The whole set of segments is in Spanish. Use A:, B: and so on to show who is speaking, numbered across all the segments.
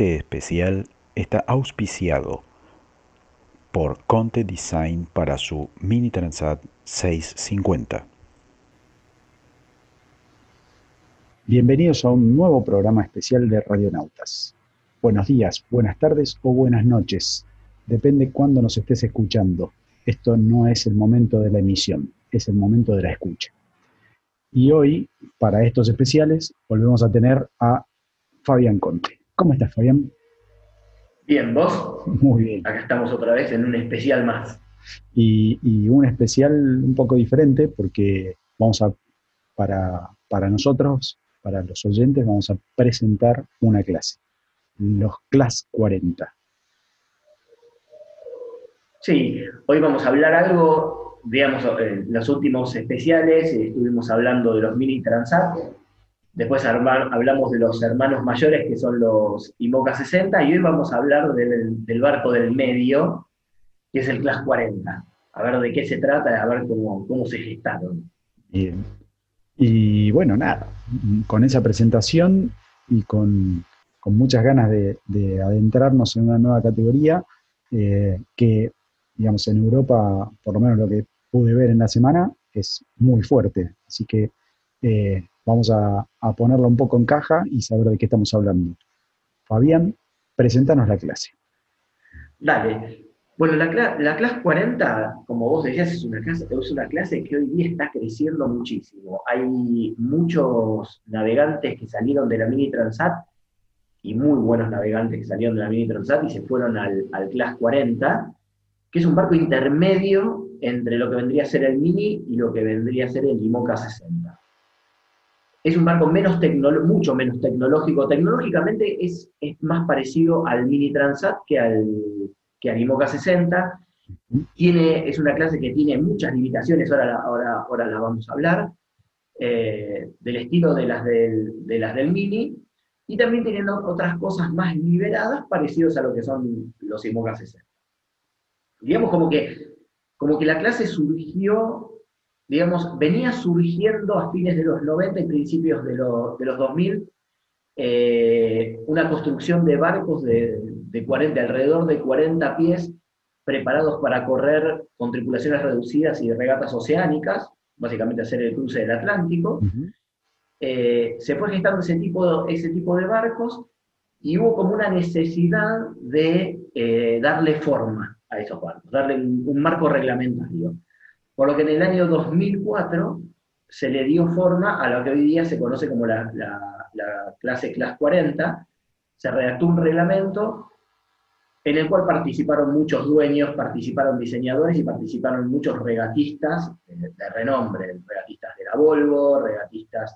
A: Este especial está auspiciado por Conte Design para su Mini Transat 650. Bienvenidos a un nuevo programa especial de Radionautas. Buenos días, buenas tardes o buenas noches. Depende cuándo nos estés escuchando. Esto no es el momento de la emisión, es el momento de la escucha. Y hoy, para estos especiales, volvemos a tener a Fabián Conte. ¿Cómo estás, Fabián?
B: Bien, ¿vos?
A: Muy bien.
B: Acá estamos otra vez en un especial más.
A: Y, y un especial un poco diferente porque vamos a, para, para nosotros, para los oyentes, vamos a presentar una clase, los Class 40.
B: Sí, hoy vamos a hablar algo, digamos, en los últimos especiales estuvimos hablando de los mini Transat, después hablamos de los hermanos mayores que son los IMOCA 60 y hoy vamos a hablar del, barco del medio, que es el Class 40. A ver de qué se trata, a ver cómo, cómo se gestaron.
A: Bien. Y bueno, nada, con esa presentación y con, con muchas ganas de, de adentrarnos en una nueva categoría eh, que, digamos, en Europa, por lo menos lo que pude ver en la semana, es muy fuerte. Así que eh, vamos a, ponerla un poco en caja y saber de qué estamos hablando. Fabián, preséntanos la clase.
B: Dale. Bueno, la, cla- la clase 40, como vos decías, es una, clase, es una clase que hoy día está creciendo muchísimo. Hay muchos navegantes que salieron de la Mini Transat y muy buenos navegantes que salieron de la Mini Transat y se fueron al, al Class 40, que es un barco intermedio entre lo que vendría a ser el Mini y lo que vendría a ser el IMOCA 60. Es un barco menos mucho menos tecnológico. Tecnológicamente es, es más parecido al Mini Transat que al, que al IMOCA 60. Tiene, es una clase que tiene muchas limitaciones, ahora, ahora, ahora las vamos a hablar, eh, del estilo de las del, de las del Mini, y también teniendo otras cosas más liberadas parecidos a lo que son los IMOCA 60. Digamos como que, como que la clase surgió, digamos, venía surgiendo a fines de los 90 y principios de, lo- de los 2000, eh, una construcción de barcos de, de 40, alrededor de 40 pies, preparados para correr con tripulaciones reducidas y regatas oceánicas, básicamente hacer el cruce del Atlántico. Eh, se fue gestando ese tipo, ese tipo de barcos y hubo como una necesidad de eh, darle forma a esos barcos, darle un, un marco reglamentario. Por lo que en el año 2004 se le dio forma a lo que hoy día se conoce como la, la- la clase Class 40, se redactó un reglamento en el cual participaron muchos dueños, participaron diseñadores y participaron muchos regatistas eh, de renombre, regatistas de la Volvo, regatistas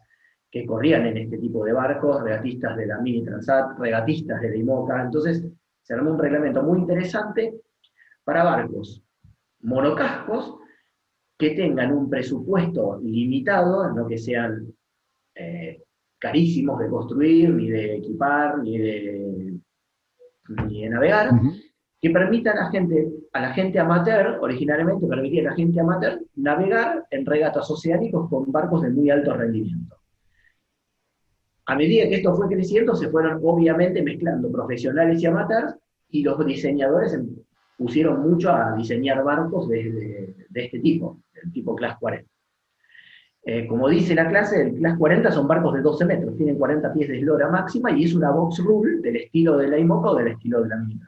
B: que corrían en este tipo de barcos, regatistas de la Mini Transat, regatistas de la IMOCA. Entonces, se armó un reglamento muy interesante para barcos monocascos que tengan un presupuesto limitado, no que sean eh, carísimos de construir, ni de equipar, ni de, ni de navegar, que permitan a, gente, a la gente amateur, originalmente permitía a la gente amateur, navegar en regatas oceánicos con barcos de muy alto rendimiento. A medida que esto fue creciendo, se fueron obviamente mezclando profesionales y amateurs, y los diseñadores pusieron mucho a diseñar barcos de, este tipo, del tipo Class 40. Eh, como dice la clase, el Class 40 son barcos de 12 metros, tienen 40 pies de eslora máxima y es una box rule del estilo de la IMOCA o del estilo de la Mini.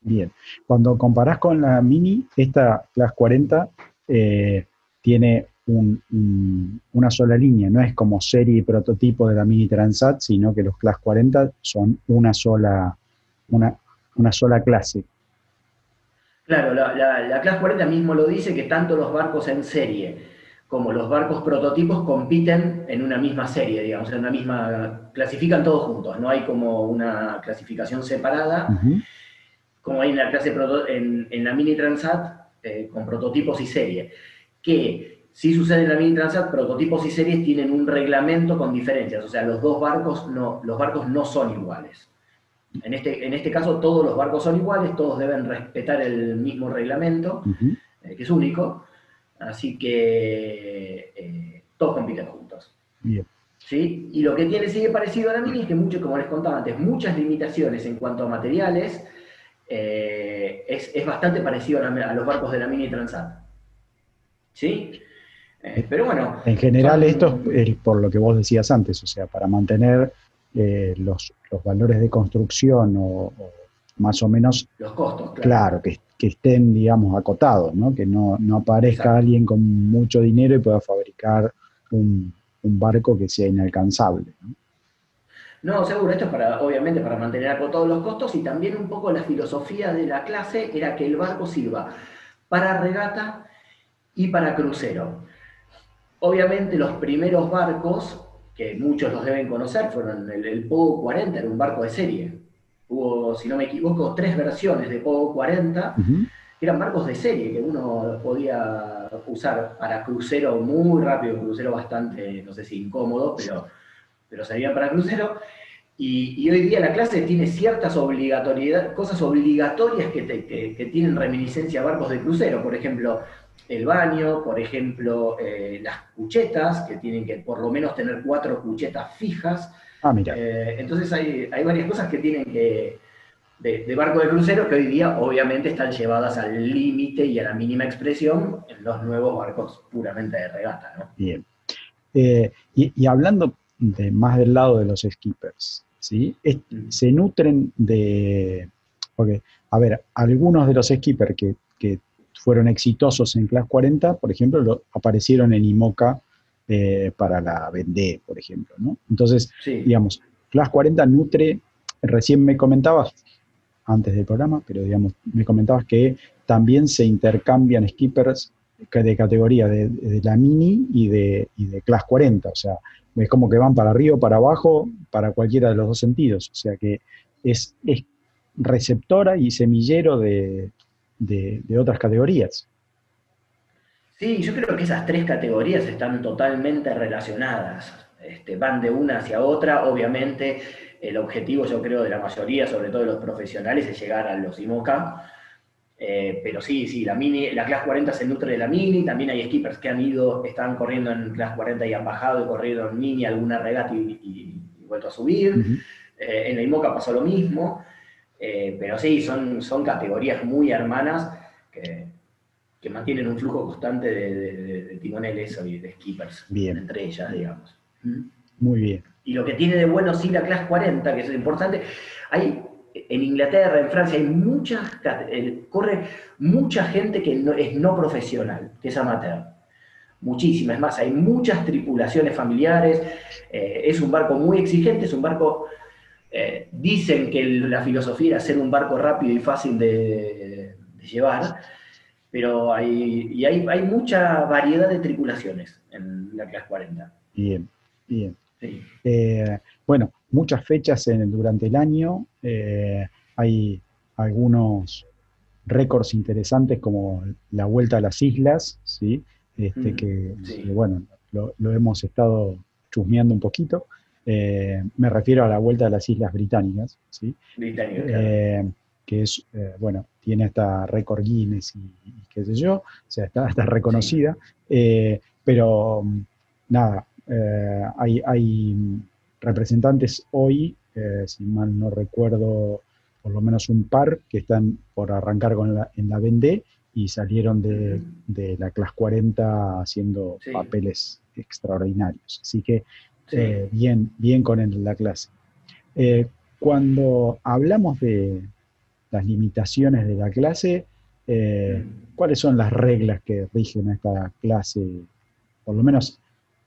A: Bien. Cuando comparás con la Mini, esta Class 40 eh, tiene un- un- una sola línea, no es como serie prototipo de la Mini Transat, sino que los Class 40 son una sola, una sola clase.
B: Claro, la, la, la clase 40 mismo lo dice que tanto los barcos en serie como los barcos prototipos compiten en una misma serie, digamos, en una misma, clasifican todos juntos, no hay como una clasificación separada, como hay en la clase en, en la Mini Transat eh, con prototipos y serie, que si sucede en la Mini Transat, prototipos y series tienen un reglamento con diferencias, o sea, los dos barcos no, los barcos no son iguales. En este, en este caso todos los barcos son iguales, todos deben respetar el mismo reglamento, eh, que es único, así que eh, todos compiten juntos.
A: Bien.
B: ¿sí? Y lo que tiene sigue parecido a la Mini es que, mucho, como les contaba antes, muchas limitaciones en cuanto a materiales, eh, es, es bastante parecido a, la- a los barcos de la Mini Transat. ¿Sí? Pero bueno.
A: En general,
B: son-
A: esto es por lo que vos decías antes, o sea, para mantener eh, los, los valores de construcción o, o más o menos,
B: Los costos, claro.
A: claro, que, que estén, digamos, acotados, ¿no? Que no, no aparezca
B: Exacto.
A: alguien con mucho dinero y pueda fabricar un, un barco que sea inalcanzable. ¿no?
B: No, seguro, esto es para, obviamente, para mantener acotados los costos y también un poco la filosofía de la clase era que el barco sirva para regata y para crucero. Obviamente los primeros barcos, que muchos los deben conocer, fueron el, el Pogo 40, era un barco de serie. Hubo, si no me equivoco, tres versiones de Pogo 40,
A: Ujú.
B: que eran barcos de serie que uno podía usar para crucero muy rápido, crucero bastante, no sé si incómodo, pero, pero servían para crucero. Y, y hoy día la clase tiene ciertas obligatoriedades, cosas obligatorias que, te- que- que tienen reminiscencia a barcos de crucero. Por ejemplo, el baño, por ejemplo, eh, las cuchetas, que tienen que por lo menos tener cuatro cuchetas fijas.
A: Ah, mira,
B: Eh, entonces hay, hay varias cosas que tienen que, de, de barco de crucero que hoy día obviamente están llevadas al límite y a la mínima expresión en los nuevos barcos puramente de regata, ¿no?
A: bien. Eh, y, y hablando de, más del lado de los skippers, ¿sí? Es- se nutren de, porque, a ver, algunos de los skippers que, que fueron exitosos en Class 40, por ejemplo, lo- aparecieron en IMOCA eh, para la Vendée, por ejemplo, ¿no? Entonces,
B: Sí,
A: digamos, Class 40 nutre, recién me comentabas, antes del programa, pero digamos, me comentabas que también se intercambian skippers de categoría de, de la Mini y de, y de Class 40, o sea, es como que van para arriba o para abajo, para cualquiera de los dos sentidos, o sea que es, es receptora y semillero de, de- de otras categorías.
B: Sí, yo creo que esas tres categorías están totalmente relacionadas. Este, van de una hacia otra. Obviamente, el objetivo, yo creo, de la mayoría, sobre todo de los profesionales, es llegar a los IMOCA. Eh, pero sí, sí, la mini, la Class 40 se nutre de la mini. También hay skippers que han ido, están corriendo en Class 40 y han bajado y corrido en mini alguna regata y, y- y vuelto a subir. Eh, en la IMOCA pasó lo mismo, eh, pero sí, son, son categorías muy hermanas que, que mantienen un flujo constante de, de- de- de timoneles y de skippers
A: Bien.
B: entre ellas, digamos. ¿Mm?
A: Muy bien.
B: Y lo que tiene de bueno sí la Class 40, que es importante, hay en Inglaterra, en Francia, hay muchas, corre mucha gente que no, es no profesional, que es amateur. Muchísima, es más, hay muchas tripulaciones familiares, eh, es un barco muy exigente, es un barco, eh, dicen que la filosofía era ser un barco rápido y fácil de, de llevar, pero hay, y hay, hay mucha variedad de tripulaciones en la Class 40.
A: Bien, bien.
B: Sí.
A: Eh, bueno, muchas fechas en- durante el año. eh, hay algunos récords interesantes como la Vuelta a las Islas, ¿sí? Este,
B: Mm,
A: que,
B: sí.
A: que, bueno, lo, lo hemos estado chusmeando un poquito. Eh, me refiero a la Vuelta a las Islas Británicas, ¿sí?
B: Británica, claro.
A: Eh, que es, eh, bueno, tiene hasta récord Guinness y, y qué sé yo, o sea, está, está reconocida, pero nada, hay, hay representantes hoy, eh, si mal no recuerdo, por lo menos un par que están por arrancar con la, en la Vendée y salieron de, de la clase 40 haciendo
B: Sí.
A: papeles extraordinarios. Así que. Eh, bien, bien con el- la clase. Eh, cuando hablamos de las limitaciones de la clase, eh. ¿cuáles son las reglas que rigen a esta clase? Por lo menos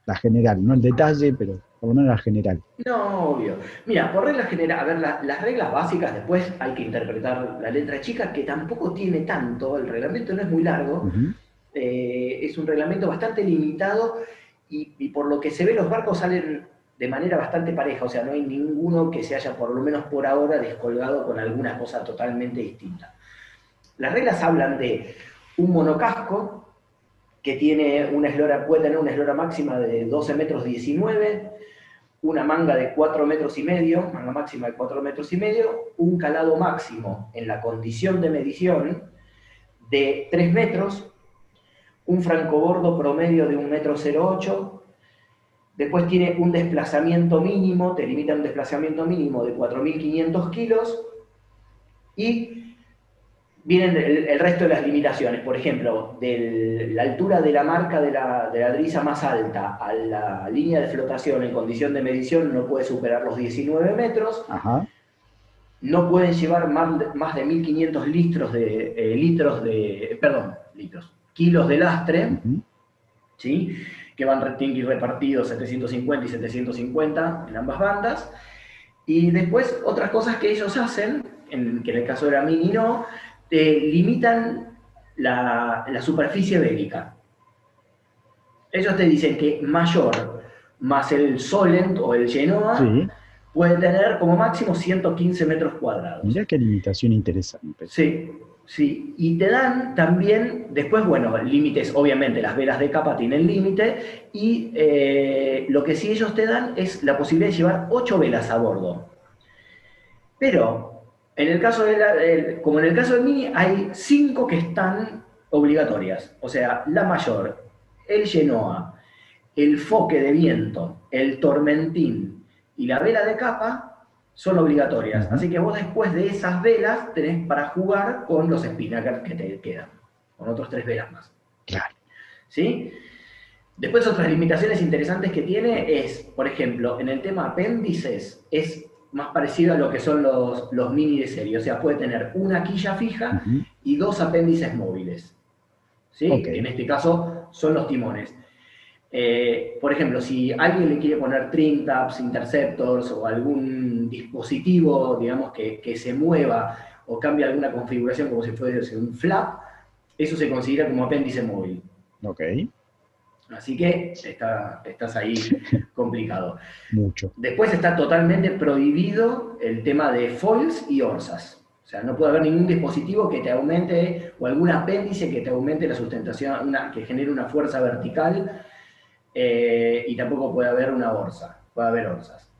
A: la general, no el detalle, pero por lo menos la general.
B: No, obvio. Mira, por regla general, a ver, la- las reglas básicas, después hay que interpretar la letra chica, que tampoco tiene tanto, el reglamento no es muy largo, eh, es un reglamento bastante limitado y, por lo que se ve los barcos salen de manera bastante pareja, o sea, no hay ninguno que se haya, por lo menos por ahora, descolgado con alguna cosa totalmente distinta. Las reglas hablan de un monocasco que tiene una eslora, puede tener una eslora máxima de 12 metros 19, una manga de 4 metros y medio, manga máxima de 4 metros y medio, un calado máximo en la condición de medición de 3 metros, un francobordo promedio de 1 metro 08, después tiene un desplazamiento mínimo, te limita un desplazamiento mínimo de 4.500 kilos, y vienen el, el resto de las limitaciones, por ejemplo, de la altura de la marca de la, de la drisa más alta a la línea de flotación en condición de medición no puede superar los 19 metros,
A: Ajá.
B: no pueden llevar más de, más de 1.500 litros de, eh, litros de, perdón, litros, kilos de lastre. ¿sí? que van tienen que ir repartidos 750 y 750 en ambas bandas. Y después otras cosas que ellos hacen, en, que en el caso de la Mini no, eh, limitan la, la superficie bélica. Ellos te dicen que mayor más el Solent o el Genoa
A: Sí,
B: puede tener como máximo 115 metros cuadrados.
A: mirá qué limitación interesante.
B: Sí, sí. Y te dan también, después, bueno, límites, obviamente las velas de capa tienen límite, y eh, lo que sí ellos te dan es la posibilidad de llevar ocho velas a bordo. Pero, en el caso de la- como en el caso del Mini, hay cinco que están obligatorias. O sea, la mayor, el Genoa, el foque de viento, el tormentín y la vela de capa son obligatorias. Así que vos después de esas velas tenés para jugar con los spinnakers que te quedan, con otros tres velas más.
A: Claro.
B: ¿Sí? Después otras limitaciones interesantes que tiene es, por ejemplo, en el tema apéndices, es más parecido a lo que son los, los mini de serie. O sea, puede tener una quilla fija y dos apéndices móviles. ¿sí? Que en este caso son los timones. Eh, por ejemplo, si alguien le quiere poner trim tabs, interceptors o algún dispositivo, digamos, que, que se mueva o cambie alguna configuración como si fuese un flap, eso se considera como apéndice móvil.
A: Ok,
B: Así que está, estás ahí complicado.
A: mucho.
B: Después está totalmente prohibido el tema de foils y orsas. O sea, no puede haber ningún dispositivo que te aumente, o algún apéndice que te aumente la sustentación, una- que genere una fuerza vertical, eh, y tampoco puede haber una orsa, puede haber orsas.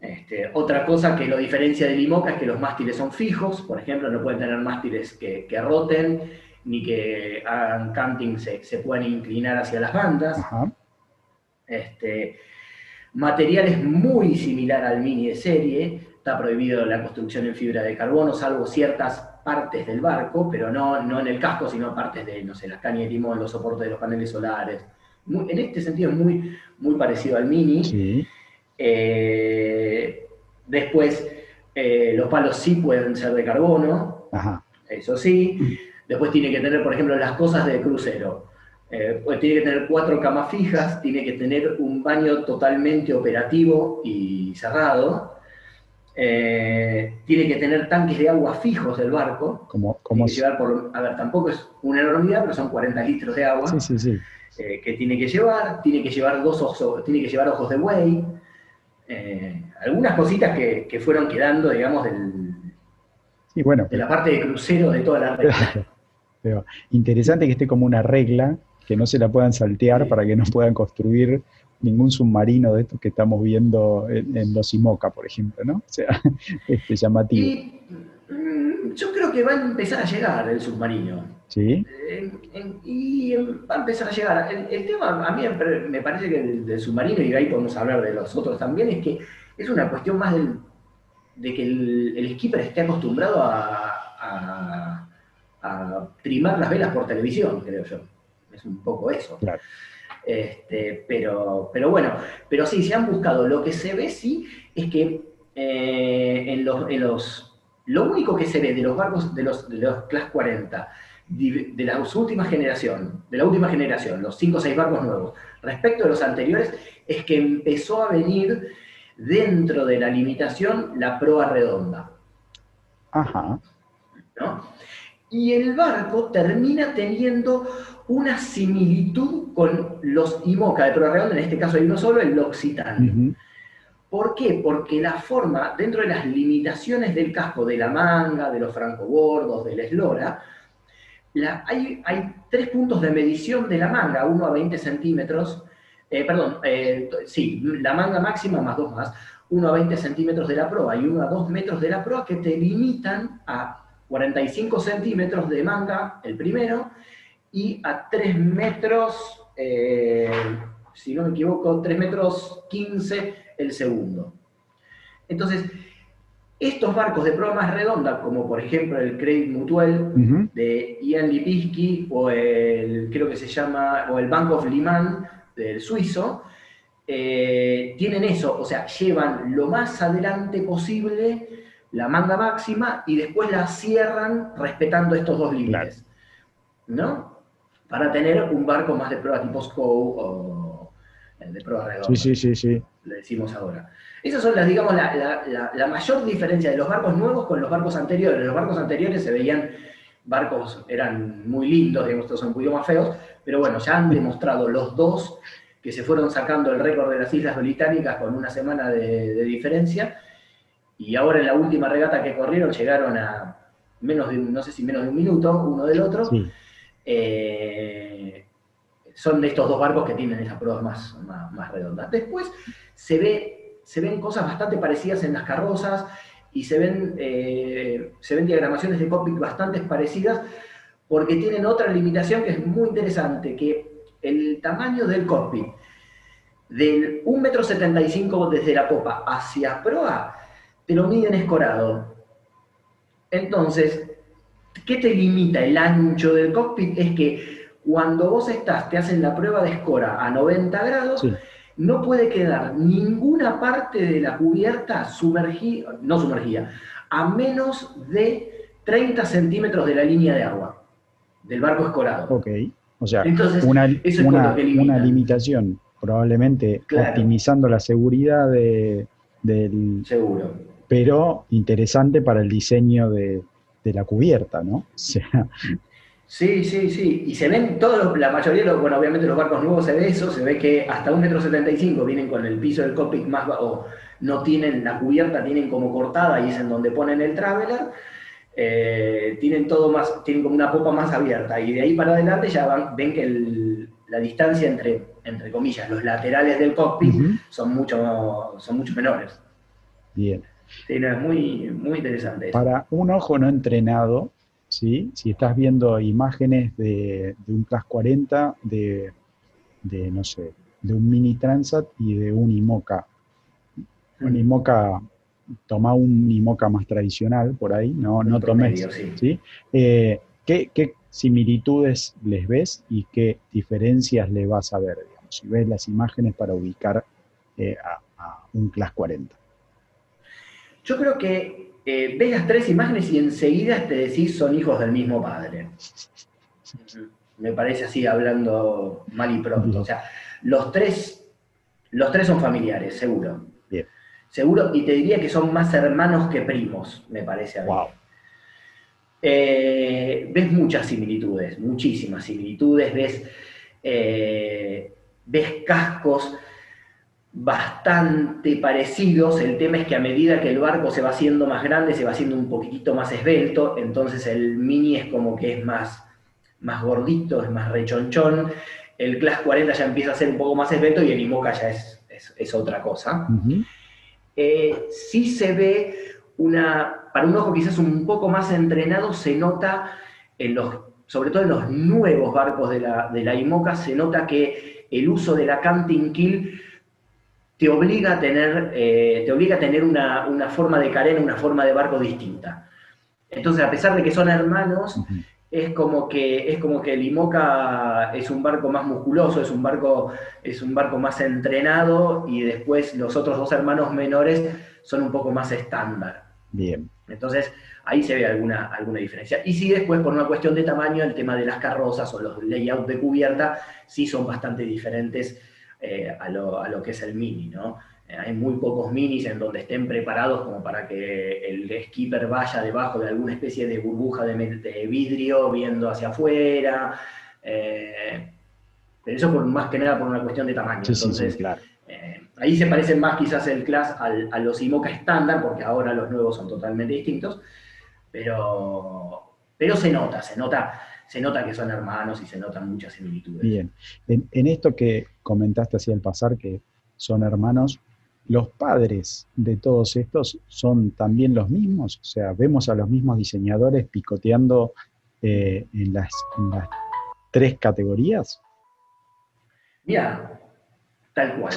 B: Este, otra cosa que lo diferencia del IMOCA es que los mástiles son fijos, por ejemplo, no pueden tener mástiles que, que roten, ni que hagan canting, se, se puedan inclinar hacia las bandas.
A: Ajá.
B: Este, material es muy similar al mini de serie, está prohibido la construcción en fibra de carbono, salvo ciertas partes del barco, pero no, no en el casco, sino partes de, no sé, las cañas de timón, los soportes de los paneles solares. Muy- en este sentido es muy, muy parecido al mini.
A: Sí.
B: Eh, después, eh, los palos sí pueden ser de carbono,
A: Ajá.
B: eso sí. Después tiene que tener, por ejemplo, las cosas de crucero. Eh, pues tiene que tener cuatro camas fijas, tiene que tener un baño totalmente operativo y cerrado. Eh, tiene que tener tanques de agua fijos del barco.
A: Como,
B: que llevar por, a ver, tampoco es una enormidad, pero son 40 litros de agua
A: Sí, sí, sí.
B: eh, que tiene que llevar. Tiene que llevar dos ojos, tiene que llevar ojos de buey. Eh, algunas cositas que, que fueron quedando, digamos, del,
A: Sí, bueno,
B: de la parte de crucero de toda la red.
A: pero interesante que esté como una regla que no se la puedan saltear para que no puedan construir ningún submarino de estos que estamos viendo en, en los IMOCA, por ejemplo, ¿no? O sea, este llamativo.
B: Y mm, yo creo que va a empezar a llegar el submarino.
A: ¿Sí?
B: En- en- y va a empezar a llegar. El, el tema, a mí me- parece que del, del submarino, y de ahí podemos hablar de los otros también, es que es una cuestión más del- de que el, el skipper esté acostumbrado a, a- a trimar las velas por televisión, creo yo. Es un poco eso.
A: Claro.
B: Este, pero, pero bueno, pero sí, se han buscado. Lo que se ve, sí, es que eh, en, los, en los- Lo único que se ve de los barcos de los, de los Class 40 di- de la última generación, de la última generación, los cinco o seis barcos nuevos, respecto de los anteriores, es que empezó a venir dentro de la limitación la proa redonda.
A: Ajá.
B: ¿no? Y el barco termina teniendo una similitud con los IMOCA de proa redonda, en este caso hay uno solo, el L'Occitane.
A: Ujú.
B: ¿Por qué? Porque la forma, dentro de las limitaciones del casco, de la manga, de los francobordos, del eslora, la- hay, hay tres puntos de medición de la manga, uno a 20 centímetros, eh, perdón, eh, sí, la manga máxima más dos más, uno a 20 centímetros de la proa y uno a 2 metros de la proa que te limitan a 45 centímetros de manga el primero y a 3 metros, eh, si no me equivoco, 3 metros 15 el segundo. Entonces, estos barcos de proa más redonda, como por ejemplo el Credit Mutuel
A: Ujú.
B: de Ian Lipinski o el, creo que se llama, o el Bank of Liman del suizo, eh, tienen eso, o sea, llevan lo más adelante posible la manga máxima y después la cierran respetando estos dos límites, ¿no? Para tener un barco más de prueba tipo SCO o eh, de prueba redonda
A: Sí, sí, sí, sí.
B: le decimos ahora. Esas son las, digamos, la, la- la- la mayor diferencia de los barcos nuevos con los barcos anteriores. Los barcos anteriores se veían barcos, eran muy lindos, digamos, estos son un poquito más feos, pero bueno, ya han demostrado los dos que se fueron sacando el récord de las Islas Británicas con una semana de, de diferencia, y ahora en la última regata que corrieron llegaron a menos de, un- no sé si menos de un minuto uno del otro,
A: Sí.
B: eh, son de estos dos barcos que tienen esas pruebas más, más, más redondas. Después se, ve, se ven cosas bastante parecidas en las carrozas y se ven, eh, se ven diagramaciones de cockpit bastante parecidas porque tienen otra limitación que es muy interesante, que el tamaño del cockpit del 1,75 m desde la popa hacia proa, te lo miden escorado. Entonces, ¿qué te limita el ancho del cockpit? Es que cuando vos estás, te hacen la prueba de escora a 90 grados,
A: Sí.
B: no puede quedar ninguna parte de la cubierta sumergida, no sumergida, a menos de 30 centímetros de la línea de agua del barco escorado.
A: Ok. O sea,
B: Entonces,
A: una,
B: eso es
A: una,
B: lo que limita.
A: una limitación, probablemente
B: Claro.
A: optimizando la seguridad de- del,
B: Seguro.
A: Pero interesante para el diseño de, de la cubierta, ¿no? O sea,
B: Sí, sí, sí. Y se ven todos, los- la mayoría, de los, bueno, obviamente los barcos nuevos se ve eso, se ve que hasta 1,75 m vienen con el piso del cockpit más bajo, no tienen la cubierta, tienen como cortada y es en donde ponen el traveler. Eh, tienen todo más, tienen como una popa más abierta y de ahí para adelante ya van- ven que el- la distancia entre, entre comillas, los laterales del cockpit son mucho, son mucho menores.
A: bien.
B: Sí, no, es muy, muy interesante. eso.
A: Para un ojo no entrenado, ¿sí? si estás viendo imágenes de, de un Class 40, de, de, no sé, de un Mini Transat y de un IMOCA. Un IMOCA, toma un IMOCA más tradicional por ahí, no, no tomes.
B: promedio, sí.
A: ¿sí? Eh, ¿qué, qué similitudes les ves y qué diferencias le vas a ver? digamos, si ves las imágenes para ubicar eh, a, a un Class 40.
B: Yo creo que eh, ves las tres imágenes y enseguida te decís son hijos del mismo padre. Me parece así hablando mal y pronto. O sea, los tres, los tres son familiares, seguro.
A: Bien.
B: Seguro, y te diría que son más hermanos que primos, me parece a mí.
A: Wow.
B: Eh, ves muchas similitudes, muchísimas similitudes, ves, eh, ves cascos bastante parecidos, el tema es que a medida que el barco se va haciendo más grande, se va haciendo un poquitito más esbelto, entonces el mini es como que es más, más gordito, es más rechonchón, el Class 40 ya empieza a ser un poco más esbelto y el Imoca ya es, es- es otra cosa. Eh, sí se ve una, para un ojo quizás un poco más entrenado, se nota, en los, sobre todo en los nuevos barcos de la, de la IMOCA, se nota que el uso de la canting kill te obliga a tener, eh, te obliga a tener una, una forma de carena, una forma de barco distinta. Entonces, a pesar de que son hermanos, es como que es como que el IMOCA es un barco más musculoso, es un barco es un barco más entrenado y después los otros dos hermanos menores son un poco más estándar.
A: Bien.
B: Entonces, ahí se ve alguna, alguna diferencia. Y sí, después, por una cuestión de tamaño, el tema de las carrozas o los layouts de cubierta sí son bastante diferentes eh, a, lo, a, lo, que es el Mini, ¿no? Eh, hay muy pocos minis en donde estén preparados como para que el skipper vaya debajo de alguna especie de burbuja de, vidrio viendo hacia afuera. Eh, pero eso por, más que nada por una cuestión de tamaño. Entonces, claro. ahí se parecen más quizás el Class al, a los IMOCA estándar, porque ahora los nuevos son totalmente distintos, pero, pero se nota, se nota, se nota que son hermanos y se notan muchas similitudes.
A: Bien, en, en esto que comentaste así al pasar, que son hermanos, los padres de todos estos son también los mismos, o sea, vemos a los mismos diseñadores picoteando eh, en, las, en, las, tres categorías.
B: Mira, tal cual.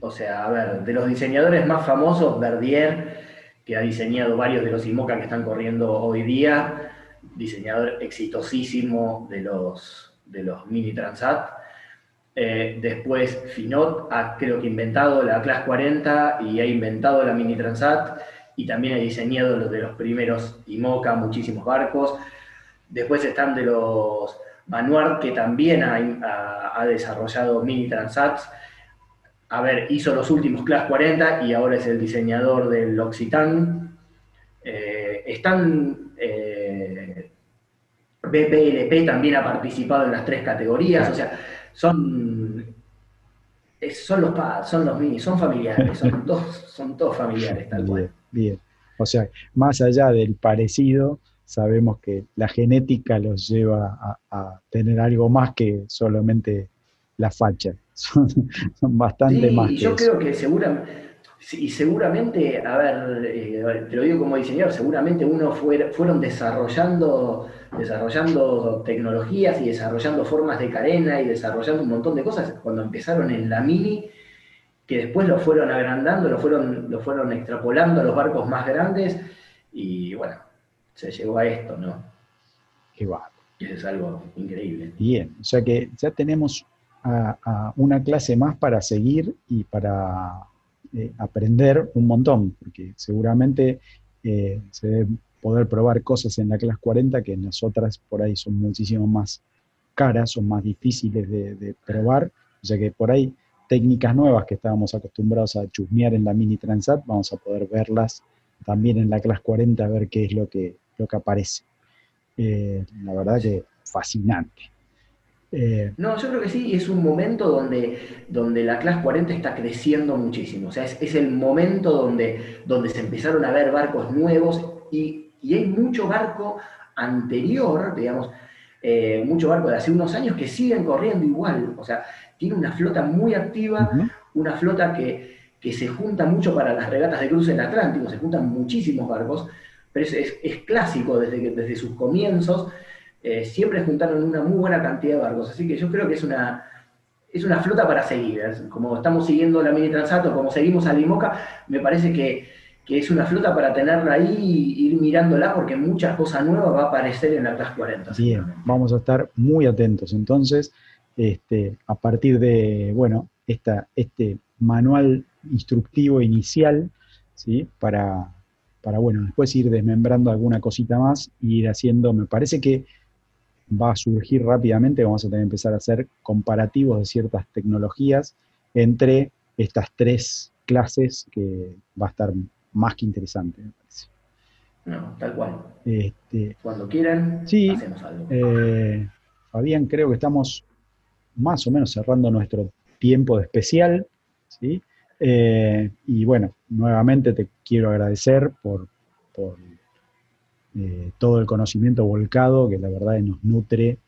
B: O sea, a ver, de los diseñadores más famosos, Verdier, que ha diseñado varios de los IMOCA que están corriendo hoy día, diseñador exitosísimo de los, de los Mini Transat, eh, después Finot ha creo que inventado la Class 40 y ha inventado la Mini Transat y también ha diseñado los de los primeros IMOCA, muchísimos barcos. Después están de los Manuart que también ha, ha, ha desarrollado Mini Transats. A ver, hizo los últimos Class 40 y ahora es el diseñador del Occitan. Eh, están... BPLP también ha participado en las tres categorías, o sea, son, son los padres, son los minis, son familiares, son, todos, son todos familiares, tal cual.
A: Bien, o sea, más allá del parecido, sabemos que la genética los lleva a, a tener algo más que solamente la facha. Son, son bastante
B: sí,
A: más.
B: Y yo creo que seguramente, y seguramente, a ver, eh, te lo digo como diseñador, seguramente uno fue, fueron desarrollando, desarrollando tecnologías y desarrollando formas de carena y desarrollando un montón de cosas cuando empezaron en la mini, que después lo fueron agrandando, lo fueron, lo fueron extrapolando a los barcos más grandes y bueno, se llegó a esto, ¿no?
A: Qué va.
B: Es algo increíble.
A: Bien, o sea que ya tenemos a, a una clase más para seguir y para eh, aprender un montón, porque seguramente eh, se debe poder probar cosas en la clase 40 que en las otras por ahí son muchísimo más caras, son más difíciles de, probar, o sea que por ahí técnicas nuevas que estábamos acostumbrados a chusmear en la Mini Transat, vamos a poder verlas también en la clase 40, a ver qué es lo que, lo que aparece. Eh, la verdad que fascinante.
B: Eh, no, yo creo que sí, es un momento donde, donde la clase 40 está creciendo muchísimo. O sea, es, es, el momento donde, donde se empezaron a ver barcos nuevos y, y hay mucho barco anterior, digamos, eh, mucho barco de hace unos años que siguen corriendo igual. O sea, tiene una flota muy activa, uh -huh. una flota que, que, se junta mucho para las regatas de cruce en el Atlántico, se juntan muchísimos barcos, pero es, es, es clásico desde, desde sus comienzos eh, siempre juntaron una muy buena cantidad de barcos. Así que yo creo que es una, es una flota para seguir. Como estamos siguiendo la Mini Transato, como seguimos a Limoca, me parece que, que, es una flota para tenerla ahí y ir mirándola porque muchas cosas nuevas va a aparecer en la Class 40.
A: Bien, vamos a estar muy atentos. Entonces, este, a partir de, bueno, esta, este manual instructivo inicial, ¿sí? Para, para, bueno, después ir desmembrando alguna cosita más e ir haciendo, me parece que va a surgir rápidamente, vamos a tener que empezar a hacer comparativos de ciertas tecnologías entre estas tres clases que va a estar más que interesante, me parece.
B: No, tal cual.
A: Este,
B: Cuando quieran,
A: sí,
B: hacemos algo.
A: Eh, Fabián, creo que estamos más o menos cerrando nuestro tiempo de especial, ¿sí? Eh, y bueno, nuevamente te quiero agradecer por, por eh, todo el conocimiento volcado que la verdad nos nutre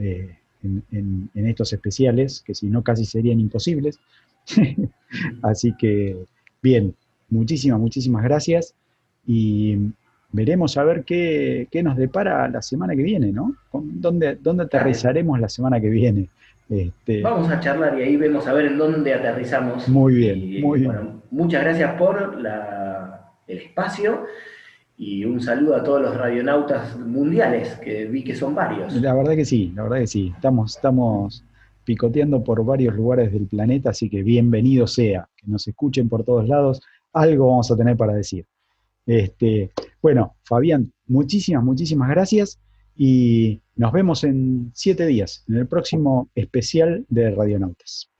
A: eh, en, en, en, estos especiales, que si no casi serían imposibles. Así que, bien, muchísimas, muchísimas gracias y veremos a ver qué, qué, nos depara la semana que viene, ¿no? ¿Dónde, dónde aterrizaremos la semana que viene?
B: Este... Vamos a charlar y ahí vemos a ver en dónde aterrizamos.
A: Muy bien,
B: y,
A: muy bien.
B: Bueno, muchas gracias por la, el espacio y un saludo a todos los radionautas mundiales, que vi que son varios.
A: La verdad que sí, la verdad que sí. Estamos, estamos picoteando por varios lugares del planeta, así que bienvenido sea, que nos escuchen por todos lados, algo vamos a tener para decir. Este, Bueno, Fabián, muchísimas, muchísimas gracias y nos vemos en siete días, en el próximo especial de Radionautas.